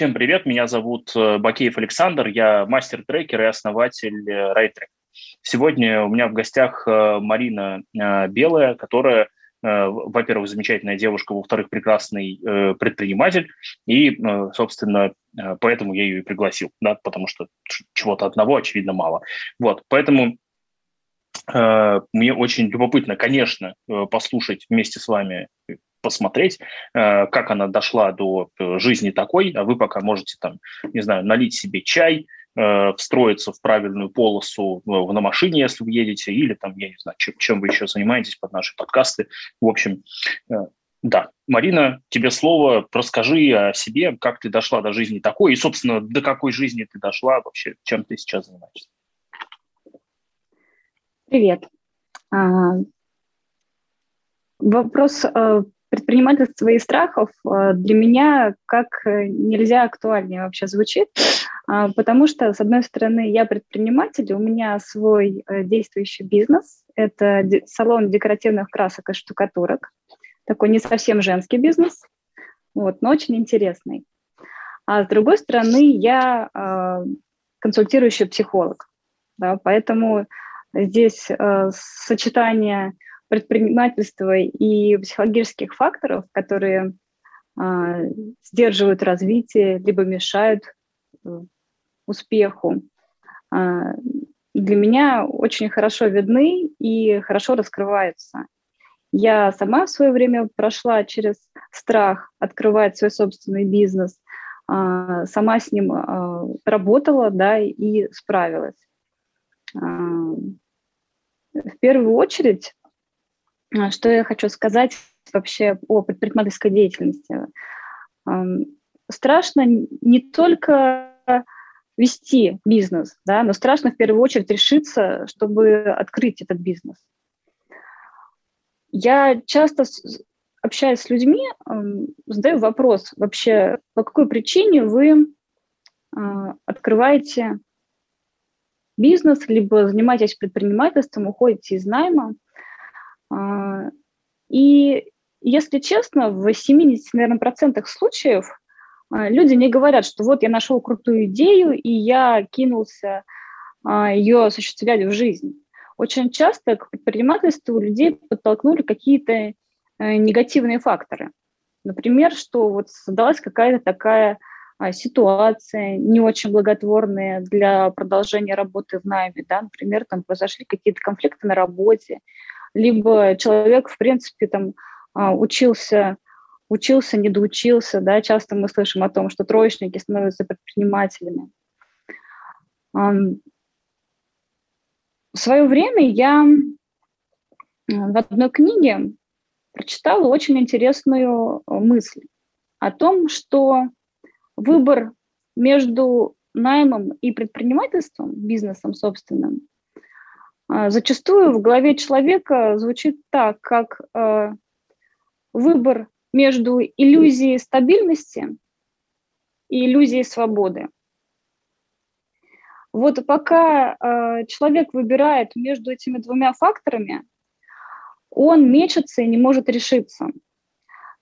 Всем привет, меня зовут э, Бакеев Александр, я мастер-трекер и основатель Райтрек. Сегодня у меня в гостях Марина Белая, которая во-первых, замечательная девушка, во-вторых, прекрасный предприниматель, и, собственно, поэтому я ее и пригласил, да, потому что чего-то одного, очевидно, мало. Вот, поэтому Э, мне очень любопытно, конечно, э, послушать вместе с вами, э, посмотреть, как она дошла до жизни такой, а вы пока можете там, не знаю, налить себе чай, встроиться в правильную полосу на машине, если вы едете, или там, я не знаю, чем, чем вы еще занимаетесь под наши подкасты. В общем, да, Марина, тебе слово, расскажи о себе, как ты дошла до жизни такой, и, собственно, до какой жизни ты дошла вообще, чем ты сейчас занимаешься. Привет. А, вопрос э, предпринимательства и страхов э, для меня как нельзя актуальнее вообще звучит, а, потому что, с одной стороны, я предприниматель, у меня свой э, действующий бизнес, это салон декоративных красок и штукатурок, такой не совсем женский бизнес, вот, но очень интересный. А с другой стороны, я консультирующий психолог, да, поэтому Здесь э, сочетание предпринимательства и психологических факторов, которые э, сдерживают развитие, либо мешают э, успеху, э, для меня очень хорошо видны и хорошо раскрываются. Я сама в свое время прошла через страх открывать свой собственный бизнес, э, сама с ним э, работала, да, и справилась. В первую очередь, а, что я хочу сказать вообще о предпринимательской деятельности. Страшно не только вести бизнес, да, но страшно в первую очередь решиться, чтобы открыть этот бизнес. Я часто общаясь с людьми, задаю вопрос вообще, по какой причине вы а, открываете бизнес, либо занимаетесь предпринимательством, уходите из найма. А, и если честно, в 70, наверное, процентах случаев а, люди не говорят, что вот я нашел крутую идею, и я кинулся а, ее осуществлять в жизнь. Очень часто к предпринимательству людей подтолкнули какие-то э, негативные факторы. Например, что вот создалась какая-то такая ситуация не очень благотворные для продолжения работы в найме, да, например, там произошли какие-то конфликты на работе, либо человек, в принципе, там а, учился, учился, не доучился, да, часто мы слышим о том, что троечники становятся предпринимателями. В свое время я в одной книге прочитала очень интересную мысль о том, что выбор между наймом и предпринимательством, бизнесом собственным, зачастую в голове человека звучит так, как а, выбор между иллюзией стабильности и иллюзией свободы. Вот пока э, человек выбирает между этими двумя факторами, он мечется и не может решиться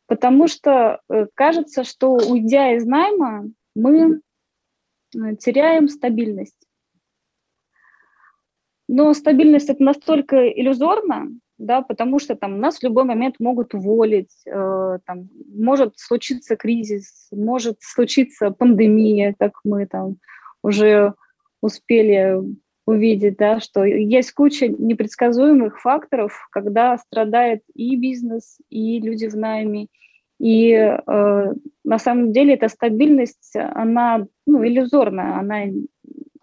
потому что э, кажется, что уйдя из найма, мы э, теряем стабильность. Но стабильность это настолько иллюзорно, да, потому что там нас в любой момент могут уволить, э, там, может случиться кризис, может случиться пандемия, как мы там уже успели увидеть, да, что есть куча непредсказуемых факторов, когда страдает и бизнес, и люди в найме. И э, на самом деле эта стабильность, она ну, иллюзорная, она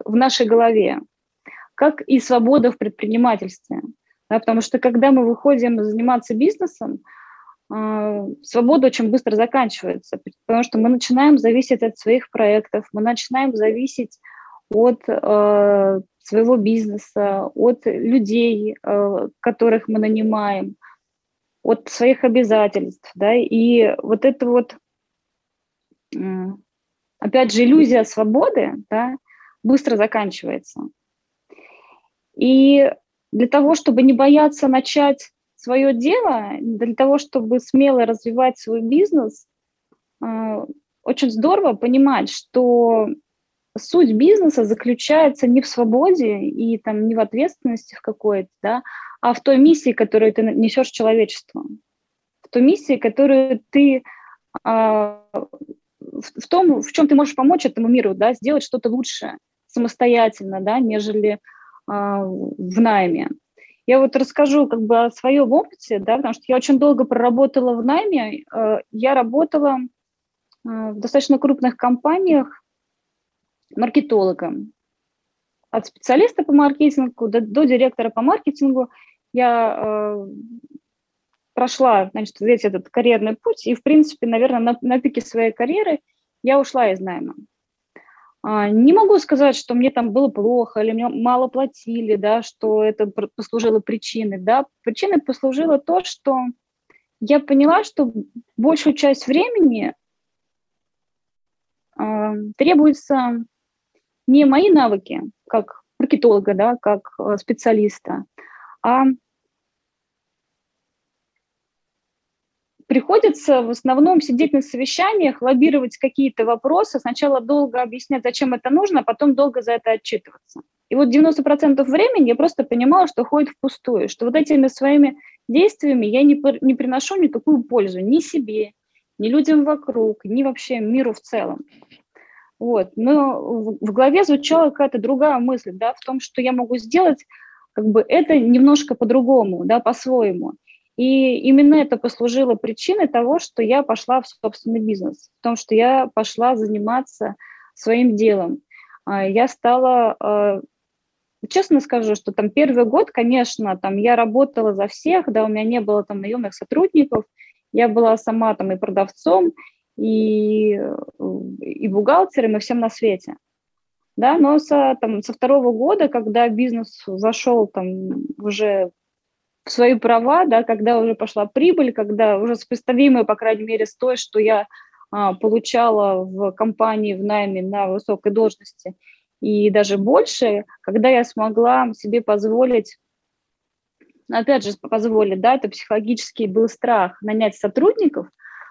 в нашей голове, как и свобода в предпринимательстве. Да, потому что когда мы выходим заниматься бизнесом, э, свобода очень быстро заканчивается, потому что мы начинаем зависеть от своих проектов, мы начинаем зависеть от э, своего бизнеса, от людей, э, которых мы нанимаем, от своих обязательств, да, и вот это вот, опять же, иллюзия свободы, да, быстро заканчивается. И для того, чтобы не бояться начать свое дело, для того, чтобы смело развивать свой бизнес, э, очень здорово понимать, что суть бизнеса заключается не в свободе и там не в ответственности в какой-то, да, а в той миссии, которую ты несешь человечеству, в той миссии, которую ты а, в том, в чем ты можешь помочь этому миру, да, сделать что-то лучше самостоятельно, да, нежели в найме. Я вот расскажу как бы о своем опыте, да, потому что я очень долго проработала в найме. Э, я работала э, в достаточно крупных компаниях маркетологом. От специалиста по маркетингу до, до директора по маркетингу я э, прошла, значит, весь этот карьерный путь, и, в принципе, наверное, на, на пике своей карьеры я ушла из найма. А, не могу сказать, что мне там было плохо или мне мало платили, да, что это послужило причиной. Да. Причиной послужило то, что я поняла, что большую часть времени э, требуются не мои навыки, как маркетолога, да, как э, специалиста, а приходится в основном сидеть на совещаниях, лоббировать какие-то вопросы, сначала долго объяснять, зачем это нужно, а потом долго за это отчитываться. И вот 90% времени я просто понимала, что ходит впустую, что вот этими своими действиями я не, не приношу никакую пользу ни себе, ни людям вокруг, ни вообще миру в целом. Вот. Но в, голове звучала какая-то другая мысль, да, в том, что я могу сделать как бы это немножко по-другому, да, по-своему. И именно это послужило причиной того, что я пошла в собственный бизнес, в том, что я пошла заниматься своим делом. А, я стала, а, честно скажу, что там первый год, конечно, там я работала за всех, да, у меня не было там наемных сотрудников, я была сама там и продавцом, и, и бухгалтером, и всем на свете. Да, но со, там, со второго года, когда бизнес зашел там уже свои права, да, когда уже пошла прибыль, когда уже сопоставимая, по крайней мере, с той, что я а, получала в компании в найме на высокой должности, и даже больше, когда я смогла себе позволить, опять же, позволить, да, это психологический был страх нанять сотрудников,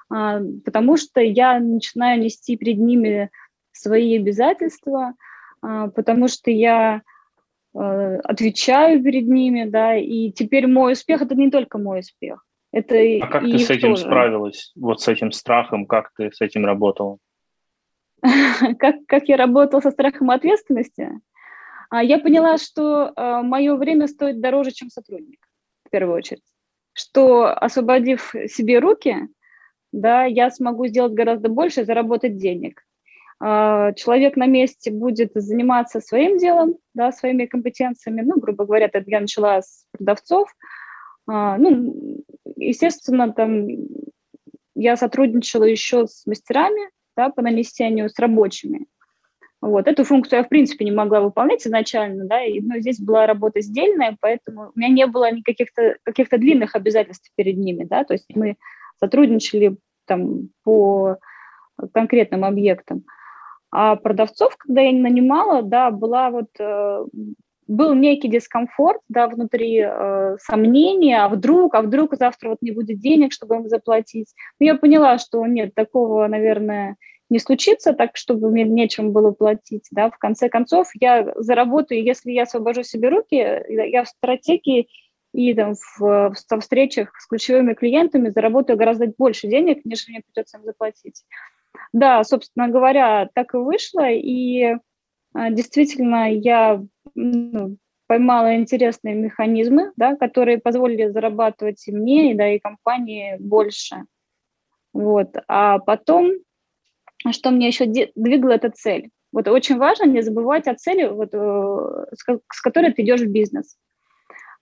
а, потому что я начинаю нести перед ними свои обязательства, а, потому что я отвечаю перед ними, да, и теперь мой успех – это не только мой успех. Это а как ты с этим тоже. справилась, вот с этим страхом, как ты с этим работала? как, как я работала со страхом ответственности? А, я поняла, что а, мое время стоит дороже, чем сотрудник, в первую очередь. Что, освободив себе руки, да, я смогу сделать гораздо больше и заработать денег. А, человек на месте будет заниматься своим делом, да, своими компетенциями. Ну, грубо говоря, это я начала с продавцов. А, ну, естественно, там я сотрудничала еще с мастерами да, по нанесению, с рабочими. Вот. Эту функцию я, в принципе, не могла выполнять изначально, да, и, но здесь была работа сдельная, поэтому у меня не было никаких-то каких длинных обязательств перед ними, да, то есть мы сотрудничали там по конкретным объектам. А продавцов, когда я нанимала, да, была вот э, был некий дискомфорт, да, внутри э, сомнения, а вдруг, а вдруг завтра вот не будет денег, чтобы им заплатить. Но я поняла, что нет, такого, наверное, не случится, так, чтобы мне нечем было платить, да, в конце концов я заработаю, если я освобожу себе руки, я в стратегии и там в, в встречах с ключевыми клиентами заработаю гораздо больше денег, нежели мне придется им заплатить. Да, собственно говоря, так и вышло, и а, действительно я ну, поймала интересные механизмы, да, которые позволили зарабатывать и мне, и, да, и компании больше. Вот. А потом, что мне еще двигало, эта цель. Вот очень важно не забывать о цели, вот, э, с которой ты идешь в бизнес.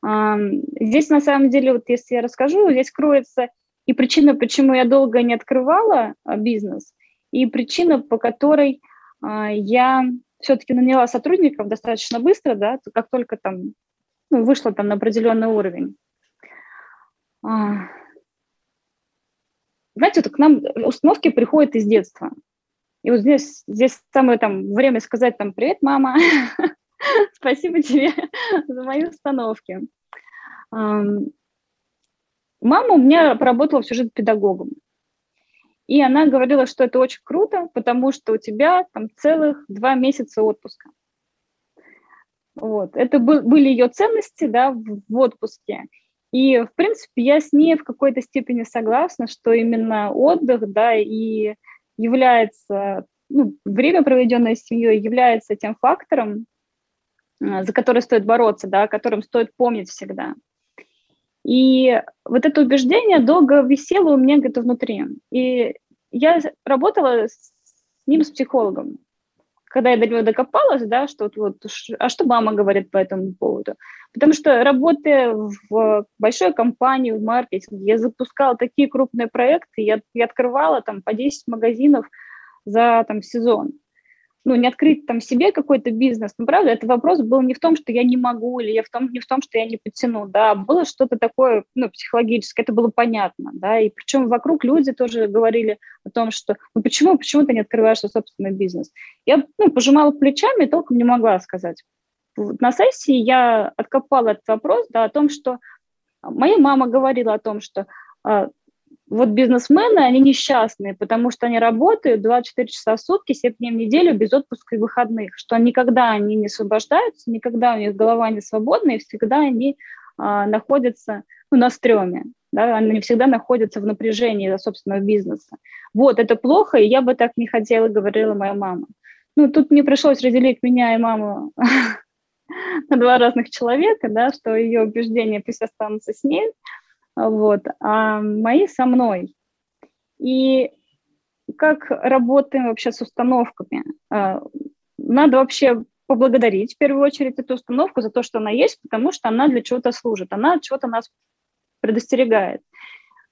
Здесь на самом деле, вот если я расскажу, здесь кроется и причина, почему я долго не открывала а, бизнес, и причина, по которой а, я все-таки наняла сотрудников достаточно быстро, да, как только там ну, вышла там на определенный уровень. А, знаете, вот к нам установки приходят из детства. И вот здесь, здесь самое там время сказать там «Привет, мама! Спасибо тебе за мои установки». Мама у меня поработала всю жизнь педагогом. И она говорила, что это очень круто, потому что у тебя там целых два месяца отпуска. Вот. Это был, были ее ценности да, в, в отпуске. И, в принципе, я с ней в какой-то степени согласна, что именно отдых, да, и является, ну, время, проведенное с семьей, является тем фактором, а, за который стоит бороться, да, о котором стоит помнить всегда. И вот это убеждение долго висело у меня где-то внутри. И я работала с ним, с психологом когда я до него докопалась, да, что вот, а что мама говорит по этому поводу? Потому что работая в большой компании, в маркетинге, я запускала такие крупные проекты, я, я открывала там по 10 магазинов за там сезон ну, не открыть там себе какой-то бизнес. Ну, правда, это вопрос был не в том, что я не могу, или я в том, не в том, что я не потяну, да, было что-то такое, ну, психологическое, это было понятно, да, и причем вокруг люди тоже говорили о том, что, ну, почему, почему ты не открываешь свой собственный бизнес? Я, ну, пожимала плечами и толком не могла сказать. На сессии я откопала этот вопрос, да, о том, что моя мама говорила о том, что а, вот бизнесмены, они несчастные, потому что они работают 24 часа в сутки, 7 дней в неделю без отпуска и выходных, что никогда они не освобождаются, никогда у них голова не свободна, и всегда они а, находятся ну, на стреме, да, они всегда находятся в напряжении за собственного бизнеса. Вот, это плохо, и я бы так не хотела, говорила моя мама. Ну, тут мне пришлось разделить меня и маму на два разных человека, да, что ее убеждения пусть останутся с ней, вот, а мои со мной. И как работаем вообще с установками? А, надо вообще поблагодарить в первую очередь эту установку за то, что она есть, потому что она для чего-то служит, она чего-то нас предостерегает.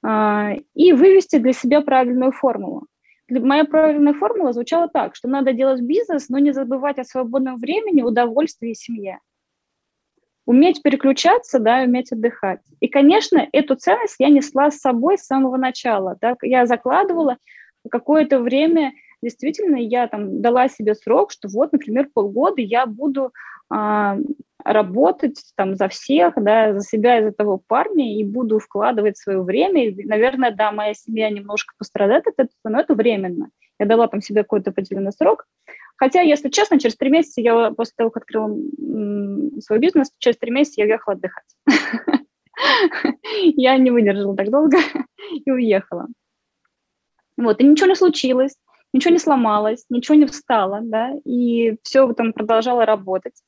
А, и вывести для себя правильную формулу. Моя правильная формула звучала так, что надо делать бизнес, но не забывать о свободном времени, удовольствии и семье уметь переключаться, да, уметь отдыхать. И, конечно, эту ценность я несла с собой с самого начала. Да. Я закладывала какое-то время, действительно, я там дала себе срок, что вот, например, полгода я буду а, работать там за всех, да, за себя и за того парня, и буду вкладывать свое время. И, наверное, да, моя семья немножко пострадает от этого, но это временно. Я дала там себе какой-то определенный срок. Хотя, если честно, через три месяца я после того, как открыла свой бизнес, через три месяца я уехала отдыхать. Я не выдержала так долго и уехала. Вот, и ничего не случилось, ничего не сломалось, ничего не встало, да, и все там продолжало работать.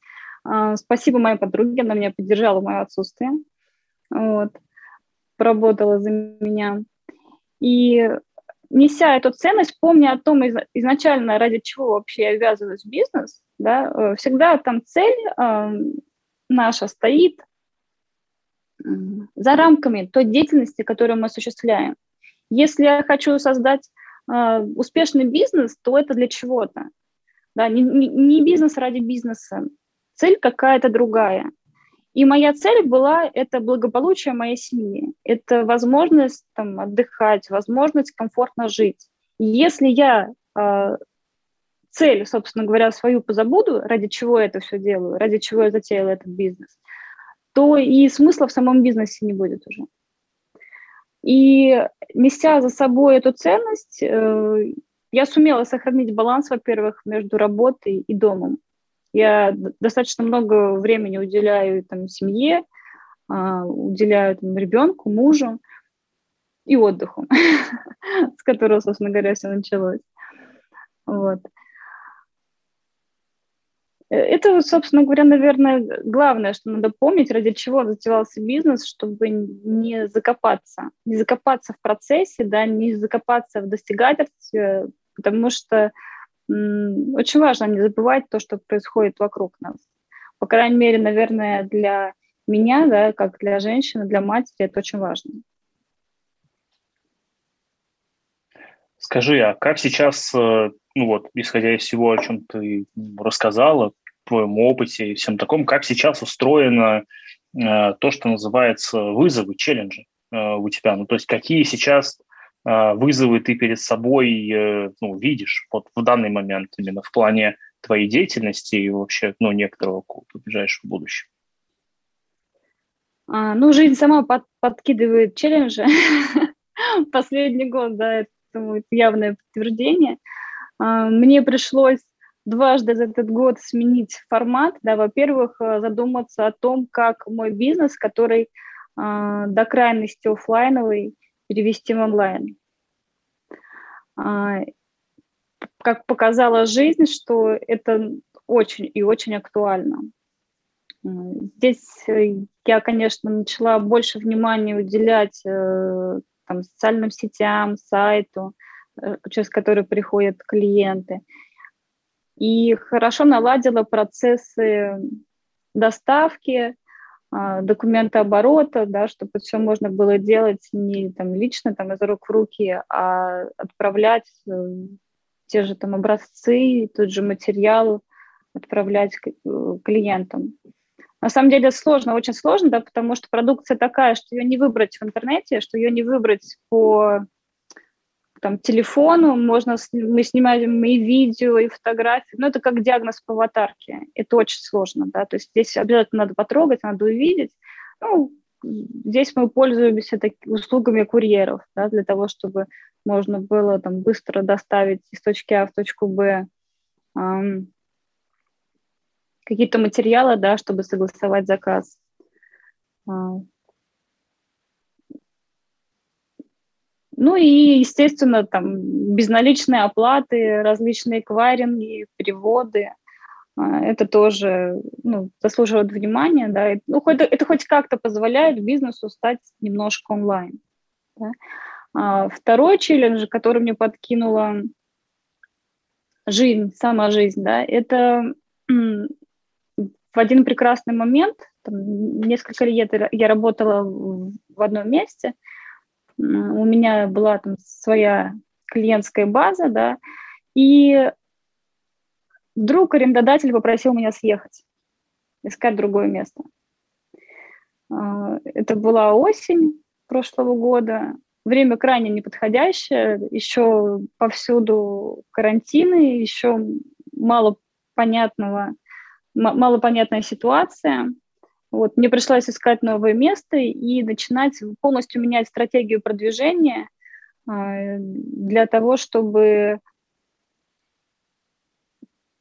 А, спасибо моей подруге, она меня поддержала в мое отсутствие, вот, поработала за меня. И неся эту ценность, помня о том изначально, ради чего вообще я ввязываюсь в бизнес, да, э, всегда там цель э, наша стоит за рамками той деятельности, которую мы осуществляем. Если я хочу создать э, успешный бизнес, то это для чего-то. Да, не, не бизнес ради бизнеса. Цель какая-то другая. И моя цель была это благополучие моей семьи, это возможность там, отдыхать, возможность комфортно жить. Если я э, цель, собственно говоря, свою позабуду, ради чего я это все делаю, ради чего я затеяла этот бизнес, то и смысла в самом бизнесе не будет уже. И неся за собой эту ценность, э, я сумела сохранить баланс, во-первых, между работой и домом. Я достаточно много времени уделяю там, семье, а, уделяю там, ребенку, мужу и отдыху, с которого, собственно говоря, все началось. Вот. Это, собственно говоря, наверное, главное, что надо помнить, ради чего затевался бизнес, чтобы не закопаться, не закопаться в процессе, да, не закопаться в достигательстве, потому что очень важно не забывать то, что происходит вокруг нас. По крайней мере, наверное, для меня, да, как для женщины, для матери, это очень важно. Скажи, а как сейчас, э, ну вот, исходя из всего, о чем ты рассказала, твоем опыте и всем таком, как сейчас устроено э, то, что называется вызовы, челленджи э, у тебя? Ну, то есть какие сейчас вызовы ты перед собой э, ну, видишь вот в данный момент именно в плане твоей деятельности и вообще ну, некоторого какого-то ближайшего будущего? А, ну, жизнь сама под, подкидывает челленджи. Последний год, да, это явное подтверждение. А, мне пришлось дважды за этот год сменить формат. Да, во-первых, э, задуматься о том, как мой бизнес, который э, до крайности офлайновый, перевести в онлайн. Э, как показала жизнь, что это очень и очень актуально. Здесь я, конечно, начала больше внимания уделять э, там, социальным сетям, сайту, э, через который приходят клиенты. И хорошо наладила процессы доставки, а, документооборота, да, чтобы все можно было делать не там, лично там, из рук в руки, а отправлять те же там образцы, тот же материал отправлять клиентам. На самом деле сложно, очень сложно, да, потому что продукция такая, что ее не выбрать в интернете, что ее не выбрать по там, телефону, можно, мы снимаем и видео, и фотографии, но это как диагноз по аватарке, это очень сложно, да, то есть здесь обязательно надо потрогать, надо увидеть, ну, здесь мы пользуемся такими услугами курьеров, да, для того, чтобы можно было там быстро доставить из точки А в точку Б эм, какие-то материалы, да, чтобы согласовать заказ. А. Ну и, естественно, там безналичные оплаты, различные эквайринги, переводы. А, это тоже ну, заслуживает внимания. Да. Ну, это, это хоть как-то позволяет бизнесу стать немножко онлайн. Да. А второй челлендж, который мне подкинула жизнь, сама жизнь, да, это в один прекрасный момент, там, несколько лет я работала в одном месте, у меня была там своя клиентская база, да, и вдруг арендодатель попросил меня съехать, искать другое место. А, это была осень прошлого года, время крайне неподходящее, еще повсюду карантины, еще мало понятного малопонятная ситуация. Вот, мне пришлось искать новое место и начинать полностью менять стратегию продвижения э, для того, чтобы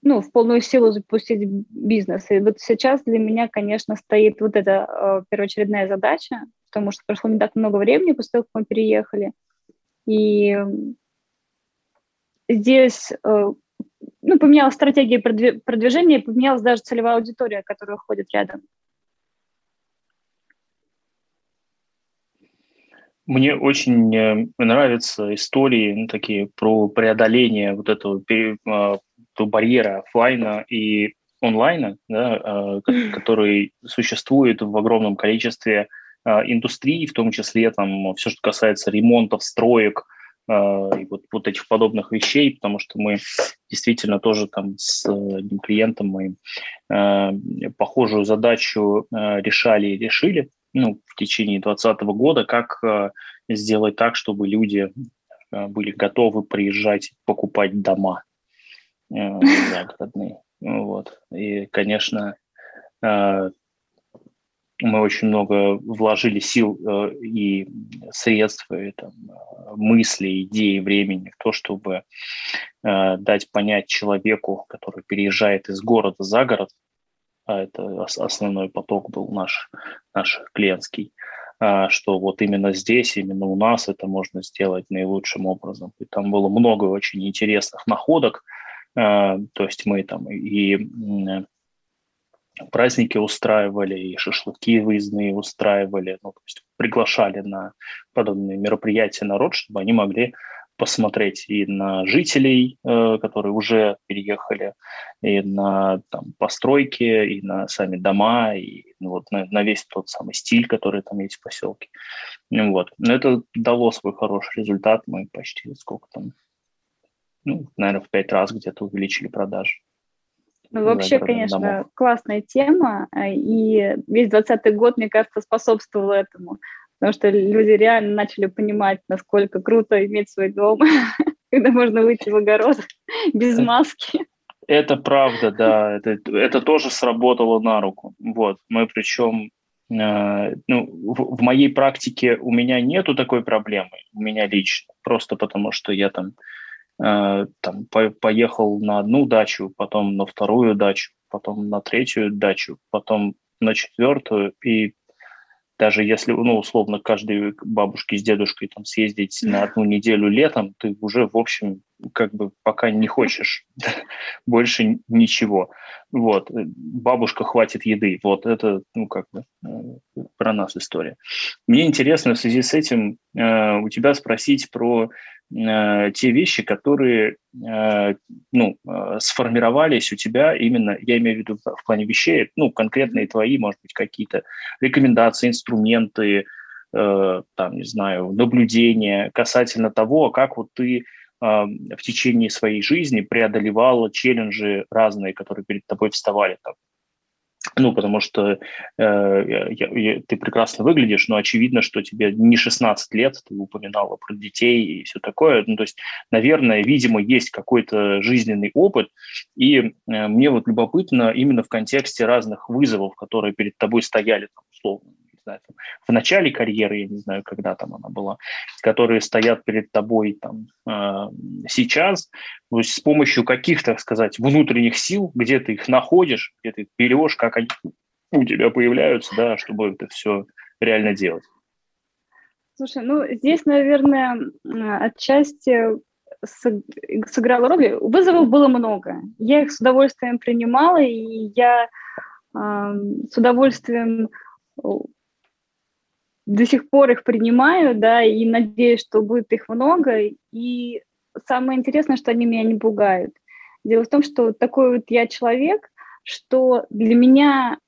ну, в полную силу запустить бизнес. И вот сейчас для меня, конечно, стоит вот эта э, первоочередная задача, потому что прошло не так много времени после того, как мы переехали. И здесь э, ну, поменялась стратегия продвижения, поменялась даже целевая аудитория, которая ходит рядом. Мне очень э, нравятся истории ну, такие про преодоление вот этого а, барьера офлайна и онлайна, да, а, который существует в огромном количестве а, индустрий, в том числе там все, что касается ремонтов, строек, и вот, вот этих подобных вещей, потому что мы действительно тоже там с одним клиентом мы э, похожую задачу э, решали и решили ну, в течение 2020 года, как э, сделать так, чтобы люди э, были готовы приезжать покупать дома э, загородные. Вот. И, конечно, мы очень много вложили сил и средств, и там, мыслей, идей, времени в то, чтобы дать понять человеку, который переезжает из города за город, а это основной поток был наш, наш клиентский, э, что вот именно здесь, именно у нас это можно сделать наилучшим образом. И там было много очень интересных находок, э, то есть мы там и праздники устраивали, и шашлыки выездные устраивали, ну, то есть приглашали на подобные мероприятия народ, чтобы они могли посмотреть и на жителей, э, которые уже переехали, и на там, постройки, и на сами дома, и ну, вот, на, на весь тот самый стиль, который там есть в поселке. Ну, вот. Но это дало свой хороший результат. Мы почти сколько там, ну, наверное, в пять раз где-то увеличили продажи. Ну, вообще, конечно, домов. классная тема, а, и весь двадцатый год, мне кажется, способствовал этому, потому что люди реально начали понимать, насколько круто иметь свой дом, когда можно выйти в огород без маски. Это правда, да, это, это тоже сработало на руку. Вот, мы причем ну, в, в моей практике у меня нету такой проблемы, у меня лично, просто потому что я там, там по, поехал на одну дачу, потом на вторую дачу, потом на третью дачу, потом на четвертую, и даже если, ну, условно, каждой бабушке с дедушкой там съездить на одну неделю летом, ты уже, в общем, как бы пока не хочешь больше ничего. Вот, бабушка хватит еды. Вот это, ну, как бы э, про нас история. Мне интересно в связи с этим э, у тебя спросить про Э, те вещи, которые э, ну, э, сформировались у тебя именно, я имею в виду в плане вещей, ну, конкретные твои, может быть, какие-то рекомендации, инструменты, там, не знаю, наблюдения касательно того, как вот ты в течение своей жизни преодолевала челленджи разные, которые перед тобой вставали, там, ну, потому что э, я, я, ты прекрасно выглядишь, но очевидно, что тебе не 16 лет, ты упоминала про детей и все такое. Ну, то есть, наверное, видимо, есть какой-то жизненный опыт, и э, мне вот любопытно именно в контексте разных вызовов, которые перед тобой стояли, там, условно, знаю, там, в начале карьеры, я не знаю, когда там она была, которые стоят перед тобой там э, сейчас, то есть с помощью каких, так сказать, внутренних сил, где ты их находишь, где ты их берешь, как они у тебя появляются, да, чтобы это все реально делать. Слушай, ну здесь, наверное, отчасти сыграла роль. Вызовов было много. Я их с удовольствием принимала, и я э, с удовольствием до сих пор их принимаю, да, и надеюсь, что будет их много. И самое интересное, что они меня не пугают. Дело в том, что такой вот я человек, что для меня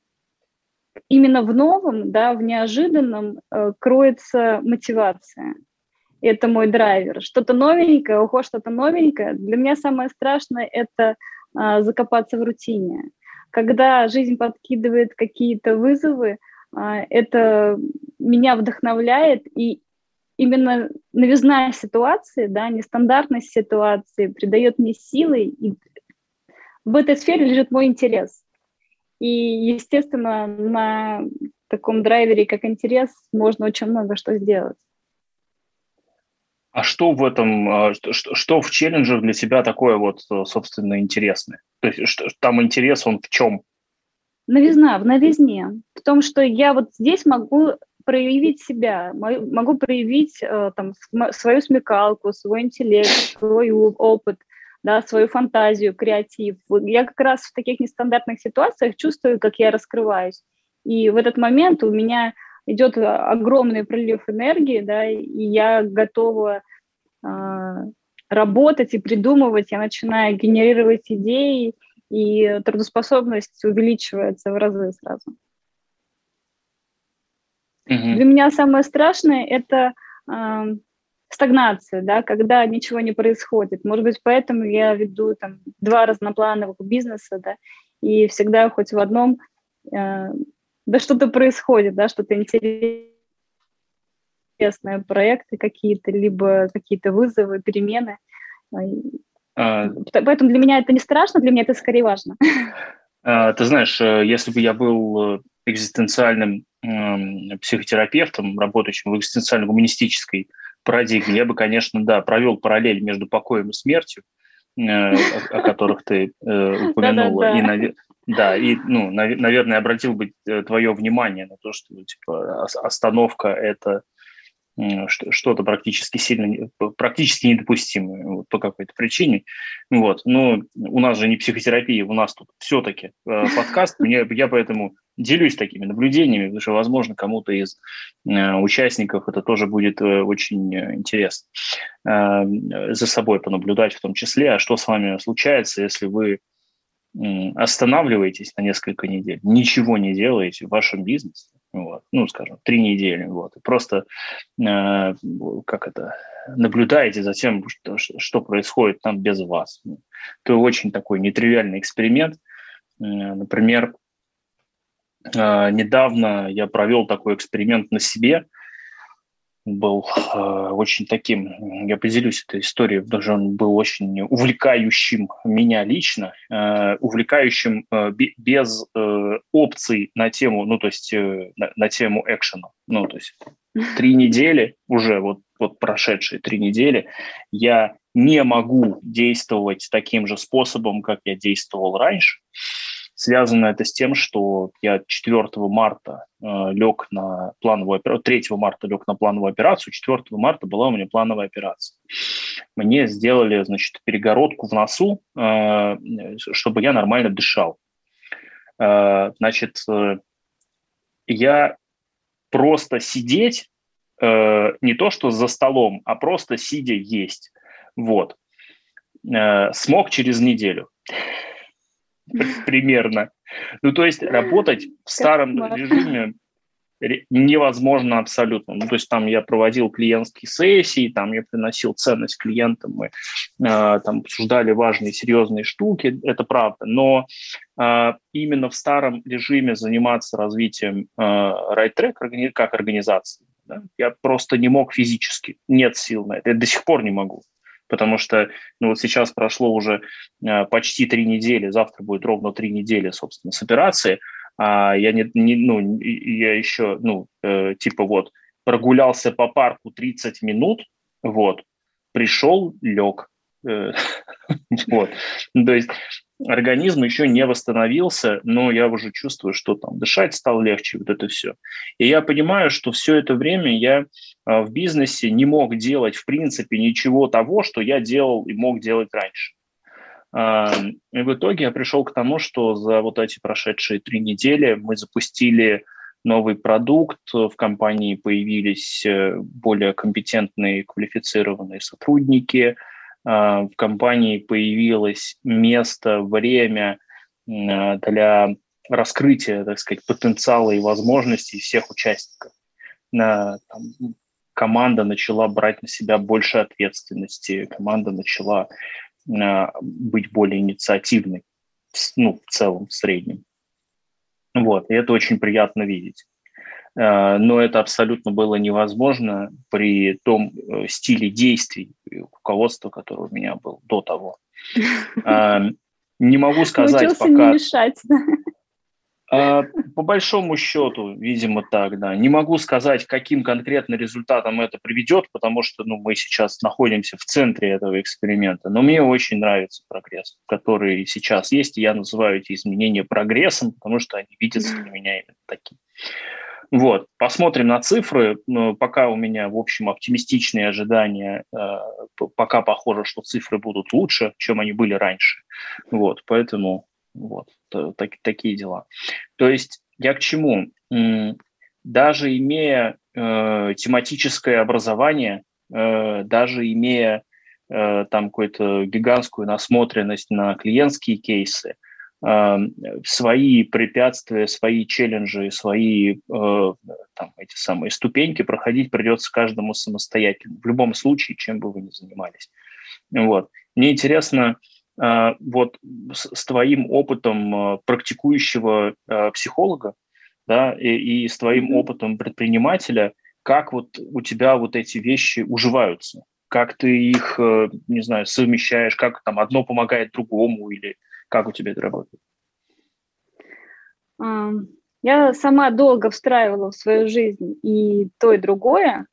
именно в новом, да, в неожиданном э, кроется мотивация. Это мой драйвер. Что-то новенькое, ого, что-то новенькое. Для меня самое страшное – это э, закопаться в рутине. Когда жизнь подкидывает какие-то вызовы, это меня вдохновляет, и именно новизна ситуации, да, нестандартность ситуации придает мне силы, и в этой сфере лежит мой интерес. И, естественно, на таком драйвере, как интерес, можно очень много что сделать. А что в этом, а, что, что в челленджах для себя такое вот, собственно, интересное? То есть что, там интерес, он в чем? Новизна, в новизне. В том, что я вот здесь могу проявить себя, могу проявить э, там, свою смекалку, свой интеллект, свой опыт, да, свою фантазию, креатив. Я как раз в таких нестандартных ситуациях чувствую, как я раскрываюсь. И в этот момент у меня идет огромный прилив энергии, да, и я готова э, работать и придумывать, я начинаю генерировать идеи, и трудоспособность увеличивается в разы сразу. Угу. Для меня самое страшное это э, стагнация, да, когда ничего не происходит. Может быть, поэтому я веду там два разноплановых бизнеса, да, и всегда хоть в одном э, да что-то происходит, да, что-то интересное, проекты какие-то, либо какие-то вызовы, перемены. А... Поэтому для меня это не страшно, для меня это скорее важно. А, ты знаешь, э, если бы я был э, экзистенциальным э, психотерапевтом, работающим в экзистенциально-гуманистической парадигме, я бы, конечно, да, провел параллель между покоем и смертью, э, о, которых ты упомянула. Да, и, ну, нав, наверное, обратил бы твое внимание на то, что типа, остановка – это что-то практически сильно, практически недопустимое вот, по какой-то причине. Вот. Но у нас же не психотерапия, у нас тут все-таки э, подкаст. Мне, я поэтому делюсь такими наблюдениями, потому что, возможно, кому-то из э, участников это тоже будет э, очень интересно э, за собой понаблюдать в том числе, а что с вами случается, если вы останавливаетесь на несколько недель, ничего не делаете в вашем бизнесе, вот, ну, скажем, три недели, вот, и просто, э, как это, наблюдаете за тем, что, что происходит там без вас. Это очень такой нетривиальный эксперимент. Э, например, э, недавно я провел такой эксперимент на себе. Был э, очень таким, я поделюсь этой историей, потому что он был очень увлекающим меня лично, э, увлекающим э, без э, опций на тему, ну, то есть э, на, на тему экшена. Ну, то есть три недели, уже вот, вот прошедшие три недели, я не могу действовать таким же способом, как я действовал раньше. Связано это с тем, что я 4 марта э, лег на плановую операцию, 3 марта лег на плановую операцию, 4 марта была у меня плановая операция. Мне сделали, значит, перегородку в носу, э, чтобы я нормально дышал. Э, значит, э, я просто сидеть, э, не то что за столом, а просто сидя есть. Вот. Э, смог через неделю. примерно. Ну, то есть работать в старом режиме невозможно абсолютно. Ну, то есть там я проводил клиентские сессии, там я приносил ценность клиентам, мы э, там обсуждали важные, серьезные штуки, это правда. Но э, именно в старом режиме заниматься развитием э, RideTrack органи- как организации да, я просто не мог физически, нет сил на это, я до сих пор не могу потому что ну, вот сейчас прошло уже э, почти три недели, завтра будет ровно три недели, собственно, с операции, а я, не, не, ну, я еще, ну, э, типа вот, прогулялся по парку 30 минут, вот, пришел, лег, э, вот, то есть организм еще не восстановился, но я уже чувствую, что там дышать стало легче, вот это все. И я понимаю, что все это время я а, в бизнесе не мог делать, в принципе, ничего того, что я делал и мог делать раньше. А, и в итоге я пришел к тому, что за вот эти прошедшие три недели мы запустили новый продукт, в компании появились э, более компетентные, квалифицированные сотрудники – в компании появилось место, время а, для раскрытия, так сказать, потенциала и возможностей всех участников. Там, команда начала брать на себя больше ответственности, команда начала э, быть более инициативной, ну, в целом, в среднем. Вот, и это очень приятно видеть. Э, но это абсолютно было невозможно при том э, стиле действий руководства, которое у меня был до того. Э, не могу сказать пока... не мешать, да? По большому счету, видимо, так, да. Не могу сказать, каким конкретно результатом это приведет, потому что ну, мы сейчас находимся в центре этого эксперимента. Но мне очень нравится прогресс, который сейчас есть, и я называю эти изменения прогрессом, потому что они видятся для меня именно таким. Вот, посмотрим на цифры. Пока у меня, в общем, оптимистичные ожидания. Э, пока похоже, что цифры будут лучше, чем они были раньше. Вот, поэтому вот так, такие дела. То есть я к чему? Даже имея э, тематическое образование, э, даже имея э, там какую-то гигантскую насмотренность на клиентские кейсы, свои препятствия, свои челленджи, свои э, там, эти самые ступеньки проходить придется каждому самостоятельно, в любом случае, чем бы вы ни занимались. Вот. Мне интересно, э, вот с, твоим опытом э, практикующего психолога, да, и, и с твоим опытом предпринимателя, как вот у тебя вот эти вещи уживаются? Как ты их, не знаю, совмещаешь, как там одно помогает другому или как у тебя это работает? Я сама долго встраивала в свою жизнь и то, и другое.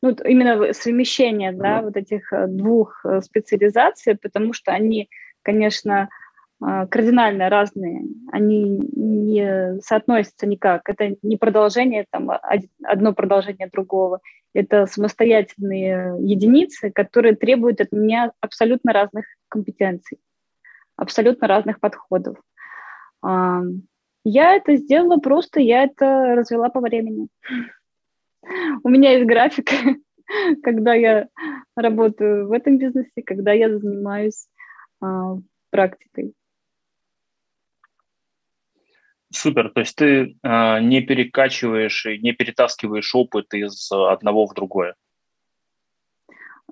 Ну, именно совмещение да, вот этих э, двух э, специализаций, потому что они, конечно, а, кардинально разные, они не соотносятся никак. Это не продолжение, там, одно продолжение другого. Это самостоятельные единицы, которые требуют от меня абсолютно разных компетенций абсолютно разных подходов. Я это сделала просто, я это развела по времени. У меня есть график, когда я работаю в этом бизнесе, когда я занимаюсь а, практикой. Супер, то есть ты э, не перекачиваешь и не перетаскиваешь опыт из одного в другое.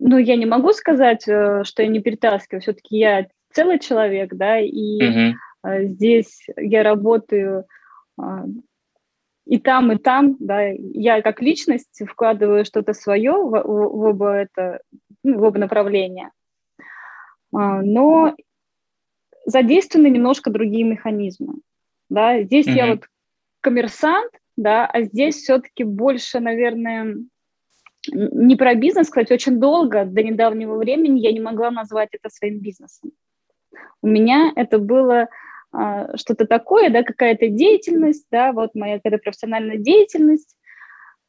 Ну, я не могу сказать, э, что я не перетаскиваю. Все-таки я целый человек, да, и угу. здесь я работаю а, и там, и там, да, я как личность вкладываю что-то свое в, в, в оба это, ну, в оба направления, а, но задействованы немножко другие механизмы, да, здесь mm-hmm. я вот коммерсант, да, а здесь все-таки больше, наверное, не про бизнес, кстати, очень долго, до недавнего времени я не могла назвать это своим бизнесом. У меня это было а, что-то такое, да, какая-то деятельность, да, вот моя какая-то профессиональная деятельность.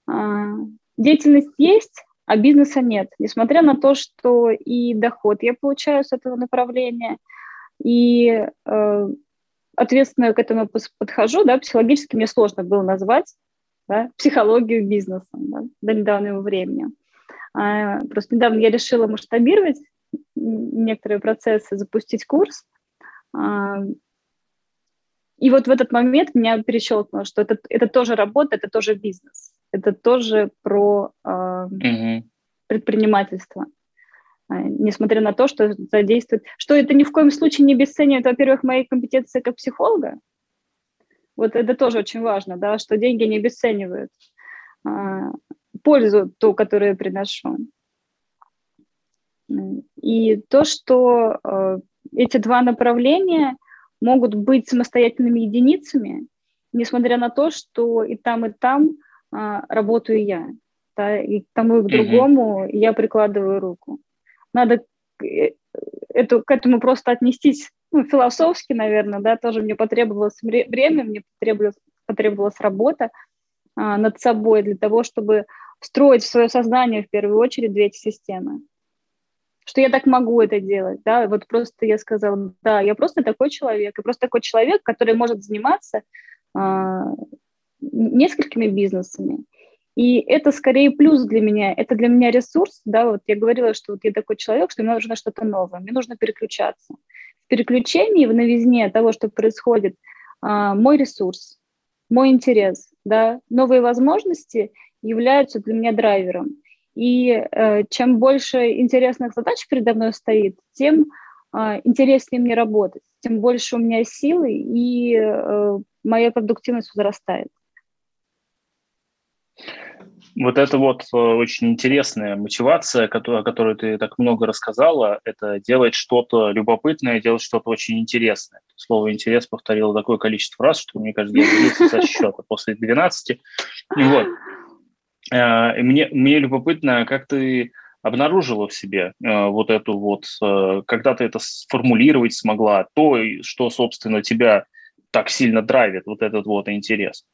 А, деятельность есть, а бизнеса нет. Несмотря на то, что и доход я получаю с этого направления, и э, ответственно к этому подхожу, да, психологически мне сложно было назвать да, психологию бизнеса да, до недавнего времени. А, просто недавно я решила масштабировать некоторые процессы, запустить курс. А, и вот в этот момент меня перещелкнуло, что это, это тоже работа, это тоже бизнес, это тоже про э, mm-hmm. предпринимательство. Э, несмотря на то, что задействует... Что это ни в коем случае не обесценивает, во-первых, мои компетенции как психолога. Вот это тоже очень важно, да, что деньги не обесценивают э, пользу ту, которую я приношу. И то, что э, эти два направления могут быть самостоятельными единицами, несмотря на то, что и там, и там э, работаю я. Да, и к тому, и к другому mm-hmm. я прикладываю руку надо э, эту, к этому просто отнестись ну, философски, наверное, да, тоже мне потребовалось время, мне потребовалась, потребовалась работа а, над собой для того, чтобы встроить в свое сознание в первую очередь две эти системы. Что я так могу это делать, да, вот просто я сказала, да, я просто такой человек, я просто такой человек, который может заниматься а, несколькими бизнесами, и это скорее плюс для меня, это для меня ресурс, да, вот я говорила, что вот я такой человек, что мне нужно что-то новое, мне нужно переключаться. В переключении, в новизне того, что происходит, а, мой ресурс, мой интерес, да, новые возможности являются для меня драйвером. И э, чем больше интересных задач передо мной стоит, тем э, интереснее мне работать, тем больше у меня силы, и э, моя продуктивность возрастает. Вот это вот э, очень интересная мотивация, о которой ты так много рассказала, это делать что-то любопытное, делать что-то очень интересное. Слово «интерес» повторило такое количество раз, что, мне кажется, я со счета после 12. Вот. Э, мне, мне любопытно, как ты обнаружила в себе э, вот эту вот, когда ты это сформулировать смогла, то, что, собственно, тебя так сильно драйвит, вот этот вот интерес.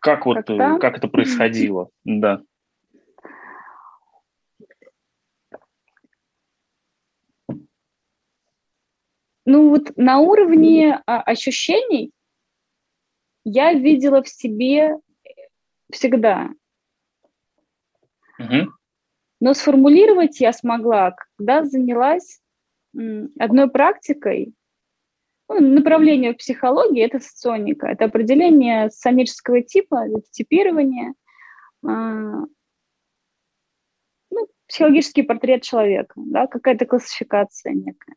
Как вот Когда? как это происходило? Да. Ну вот на уровне а, ощущений я видела в себе всегда. Угу. Но сформулировать я смогла, когда занялась одной практикой, ну, направление в психологии – это соционика, это определение соционического типа, это типирование, а, ну, психологический портрет человека, да, какая-то классификация некая.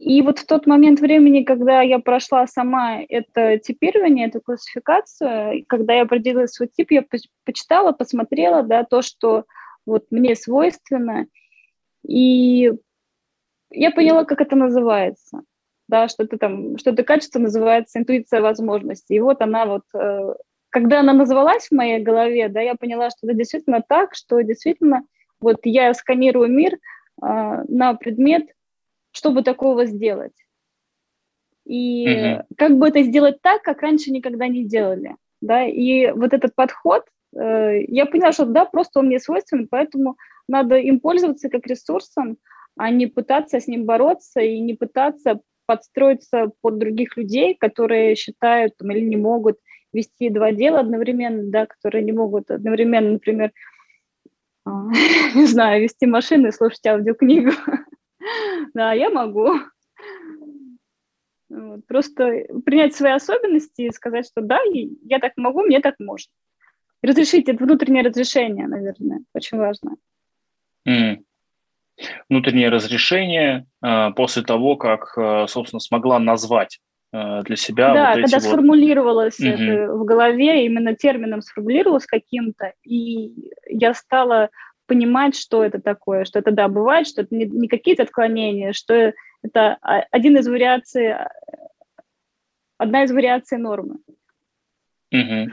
И вот в тот момент времени, когда я прошла сама это типирование, эту классификацию, когда я определила свой тип, я почитала, посмотрела, да, то, что вот мне свойственно, и я поняла, как это называется, да, что-то там, что-то качество называется интуиция возможностей. И вот она вот, э, когда она называлась в моей голове, да, я поняла, что это действительно так, что действительно вот я сканирую мир э, на предмет, чтобы такого сделать. И mm-hmm. как бы это сделать так, как раньше никогда не делали, да, и вот этот подход, э, я поняла, что да, просто он мне свойственен, поэтому надо им пользоваться как ресурсом, а не пытаться с ним бороться и не пытаться подстроиться под других людей, которые считают там, или не могут вести два дела одновременно, да, которые не могут одновременно, например, а, не знаю, вести машину и слушать аудиокнигу. Да, я могу. Просто принять свои особенности и сказать, что да, я так могу, мне так можно. Разрешить это внутреннее разрешение, наверное, очень важно. внутреннее разрешение э, после того, как, э, собственно, смогла назвать э, для себя. Да, вот когда вот... сформулировалось угу. это в голове, именно термином сформулировалось каким-то, и я стала понимать, что это такое, что это, да, бывает, что это не, не какие-то отклонения, что это один из вариаций, одна из вариаций нормы. Угу.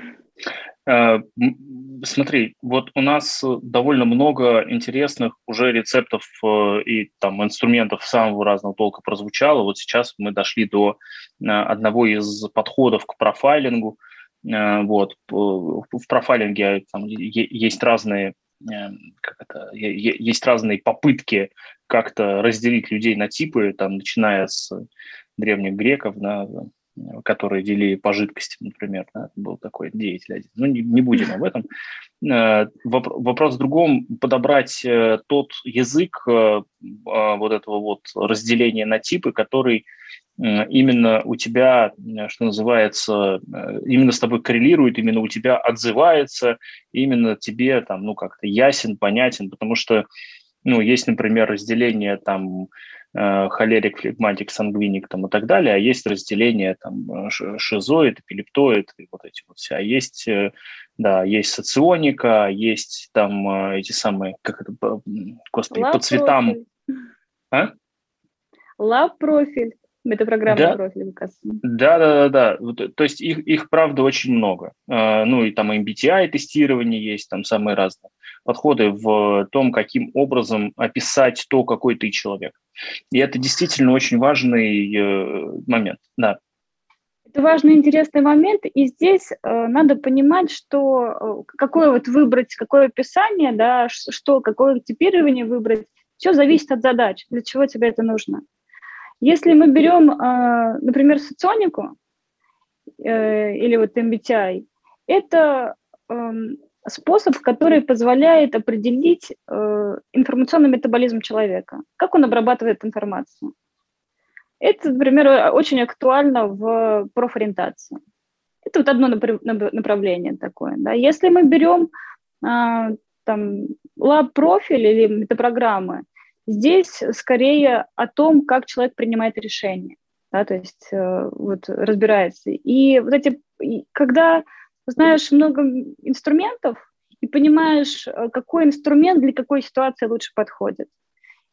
Смотри, вот у нас довольно много интересных уже рецептов э, и там инструментов самого разного толка прозвучало. Вот сейчас мы дошли до э, одного из подходов к профайлингу. Э, вот в профайлинге там есть разные как это, есть разные попытки как-то разделить людей на типы, там, начиная с древних греков, да, которые делили по жидкости, например. Да, был такой деятель один. Ну, не, не будем об этом. Э, вопрос в другом. Подобрать э, тот язык э, а, вот этого вот разделения на типы, который именно у тебя, что называется, именно с тобой коррелирует, именно у тебя отзывается, именно тебе там, ну, как-то ясен, понятен, потому что, ну, есть, например, разделение там Э, холерик, флегматик, сангвиник там, и так далее, а есть разделение там, шизоид, эпилептоид и вот эти вот все. А есть, э, да, есть соционика, есть там э, эти самые, как это, господи, Лаб по цветам. А? Лаб-профиль. Это программа да? профиль, Да, да, да, да. То есть их, их правда очень много. Ну и там MBTI тестирование есть, там самые разные подходы в том, каким образом описать то, какой ты человек. И это действительно очень важный э, момент, да. Это важный, интересный момент, и здесь э, надо понимать, что э, какое вот выбрать, какое описание, да, что, какое типирование выбрать, все зависит от задач, для чего тебе это нужно. Если мы берем, э, например, соционику э, или вот MBTI, это э, способ, который позволяет определить э, информационный метаболизм человека, как он обрабатывает информацию. Это, например, очень актуально в профориентации. Это вот одно направление такое. Да. Если мы берем э, там лаб-профиль или метапрограммы, здесь скорее о том, как человек принимает решения, да, то есть э, вот разбирается. И вот эти, когда знаешь много инструментов и понимаешь, э, какой инструмент для какой ситуации лучше подходит.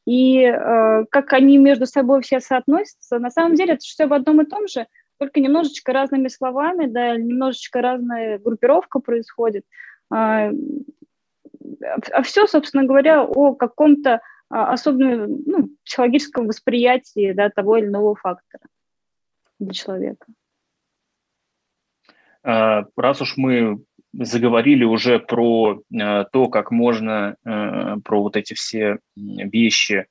И э, как они между собой все соотносятся, на самом деле это все в одном и том же, только немножечко разными словами, да, немножечко разная группировка происходит. А, а все, собственно говоря, о каком-то а, особенном ну, психологическом восприятии да, того или иного фактора для человека. А, раз уж мы заговорили уже про а, то, как можно про вот эти все вещи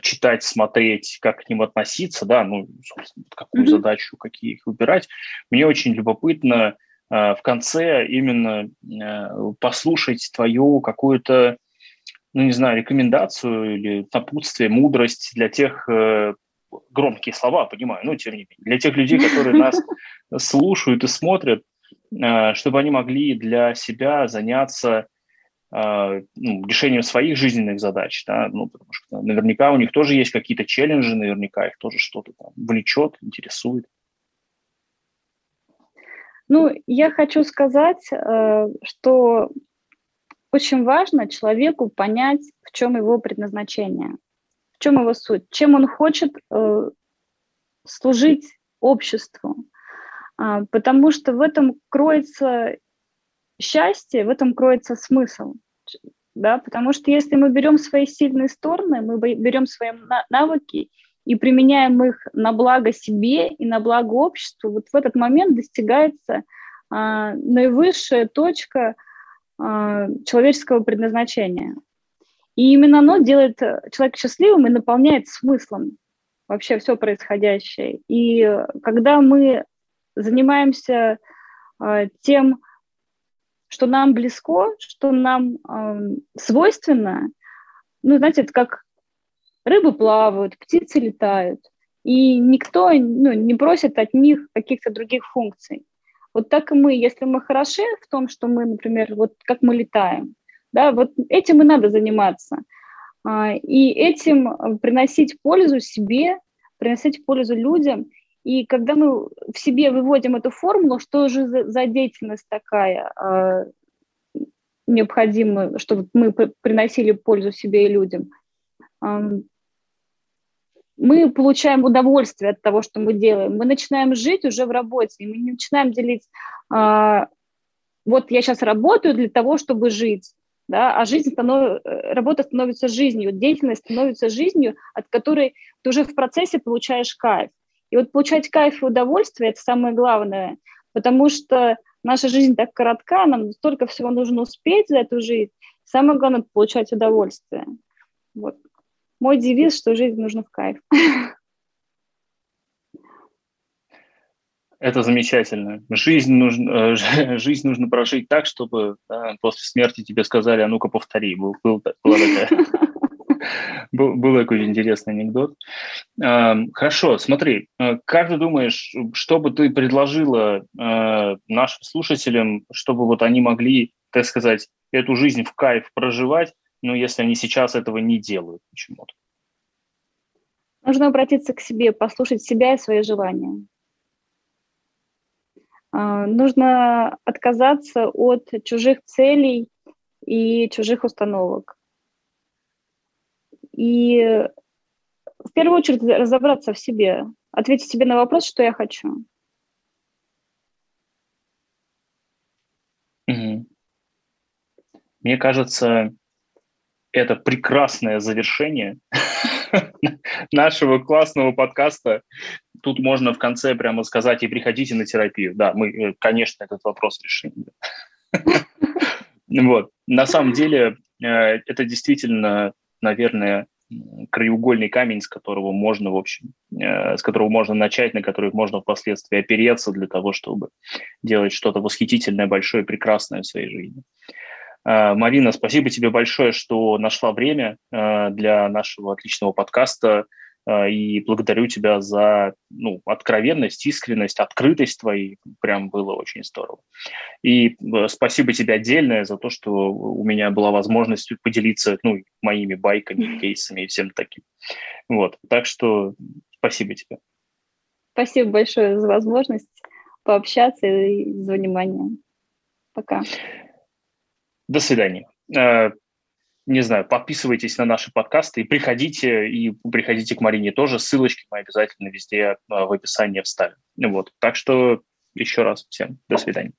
читать, смотреть, как к ним относиться, да, ну, собственно, какую mm-hmm. задачу, какие их выбирать. Мне очень любопытно в конце именно послушать твою какую-то, ну, не знаю, рекомендацию или напутствие, мудрость для тех э, громкие слова, понимаю, но тем не менее, для тех людей, которые нас слушают и смотрят, э, чтобы они могли для себя заняться э, ну, решением своих жизненных задач, да, ну, потому что наверняка у них тоже есть какие-то челленджи, наверняка их тоже что-то там влечет, интересует. Ну, я хочу сказать, э, что очень важно человеку понять, в чем его предназначение в чем его суть? Чем он хочет э, служить обществу? А, потому что в этом кроется счастье, в этом кроется смысл. Да? Потому что если мы берем свои сильные стороны, мы берем свои навыки и применяем их на благо себе и на благо обществу, вот в этот момент достигается а, наивысшая точка человеческого предназначения. И именно оно делает э, человека счастливым и наполняет смыслом вообще все происходящее. И э, когда мы занимаемся э, тем, что нам близко, что нам э, свойственно, ну, знаете, это как рыбы плавают, птицы летают, и никто ну, не просит от них каких-то других функций. Вот так и мы, если мы хороши в том, что мы, например, вот как мы летаем, да, вот этим и надо заниматься. и этим приносить пользу себе, приносить пользу людям. И когда мы в себе выводим эту формулу, что же за, деятельность такая э, необходима, чтобы мы приносили пользу себе и людям, э, мы получаем удовольствие от того, что мы делаем. Мы начинаем жить уже в работе, и мы не начинаем делить, э, вот я сейчас работаю для того, чтобы жить, да, а жизнь станов... работа становится жизнью, деятельность становится жизнью, от которой ты уже в процессе получаешь кайф. И вот получать кайф и удовольствие – это самое главное, потому что наша жизнь так коротка, нам столько всего нужно успеть за эту жизнь. Самое главное – получать удовольствие. Вот. Мой девиз, что жизнь нужно в кайф. Это замечательно. Жизнь нужно, э, жизнь нужно прожить так, чтобы да, после смерти тебе сказали, а ну-ка повтори. Был, был, была такая был, был такой интересный анекдот. Хорошо, смотри, э, как ты думаешь, что бы ты предложила э, нашим слушателям, чтобы вот они могли, так сказать, эту жизнь в кайф проживать, но если они сейчас этого не делают почему-то? Нужно обратиться к себе, послушать себя и свои желания. А, нужно отказаться от чужих целей и чужих установок. И в первую очередь разобраться в себе, ответить себе на вопрос, что я хочу. Угу. Мне кажется, это прекрасное завершение нашего классного подкаста. Тут можно в конце прямо сказать и приходите на терапию. Да, мы, э, конечно, этот вопрос решим. Вот. На самом деле, э, это действительно наверное, краеугольный камень, с которого можно, в общем, э, с которого можно начать, на который можно впоследствии опереться для того, чтобы делать что-то восхитительное, большое, прекрасное в своей жизни. Э, Марина, спасибо тебе большое, что нашла время э, для нашего отличного подкаста. А, и благодарю тебя за ну, откровенность, искренность, открытость твоей. Прям было очень здорово. И э, спасибо тебе отдельное за то, что у меня была возможность поделиться ну, моими байками, кейсами и всем таким. Вот. Так что спасибо тебе. Спасибо большое за возможность пообщаться и за внимание. Пока. До свидания. Э, не знаю, подписывайтесь на наши подкасты и приходите, и приходите к Марине тоже. Ссылочки мы обязательно везде а, в описании вставим. Вот. Так что еще раз всем до свидания.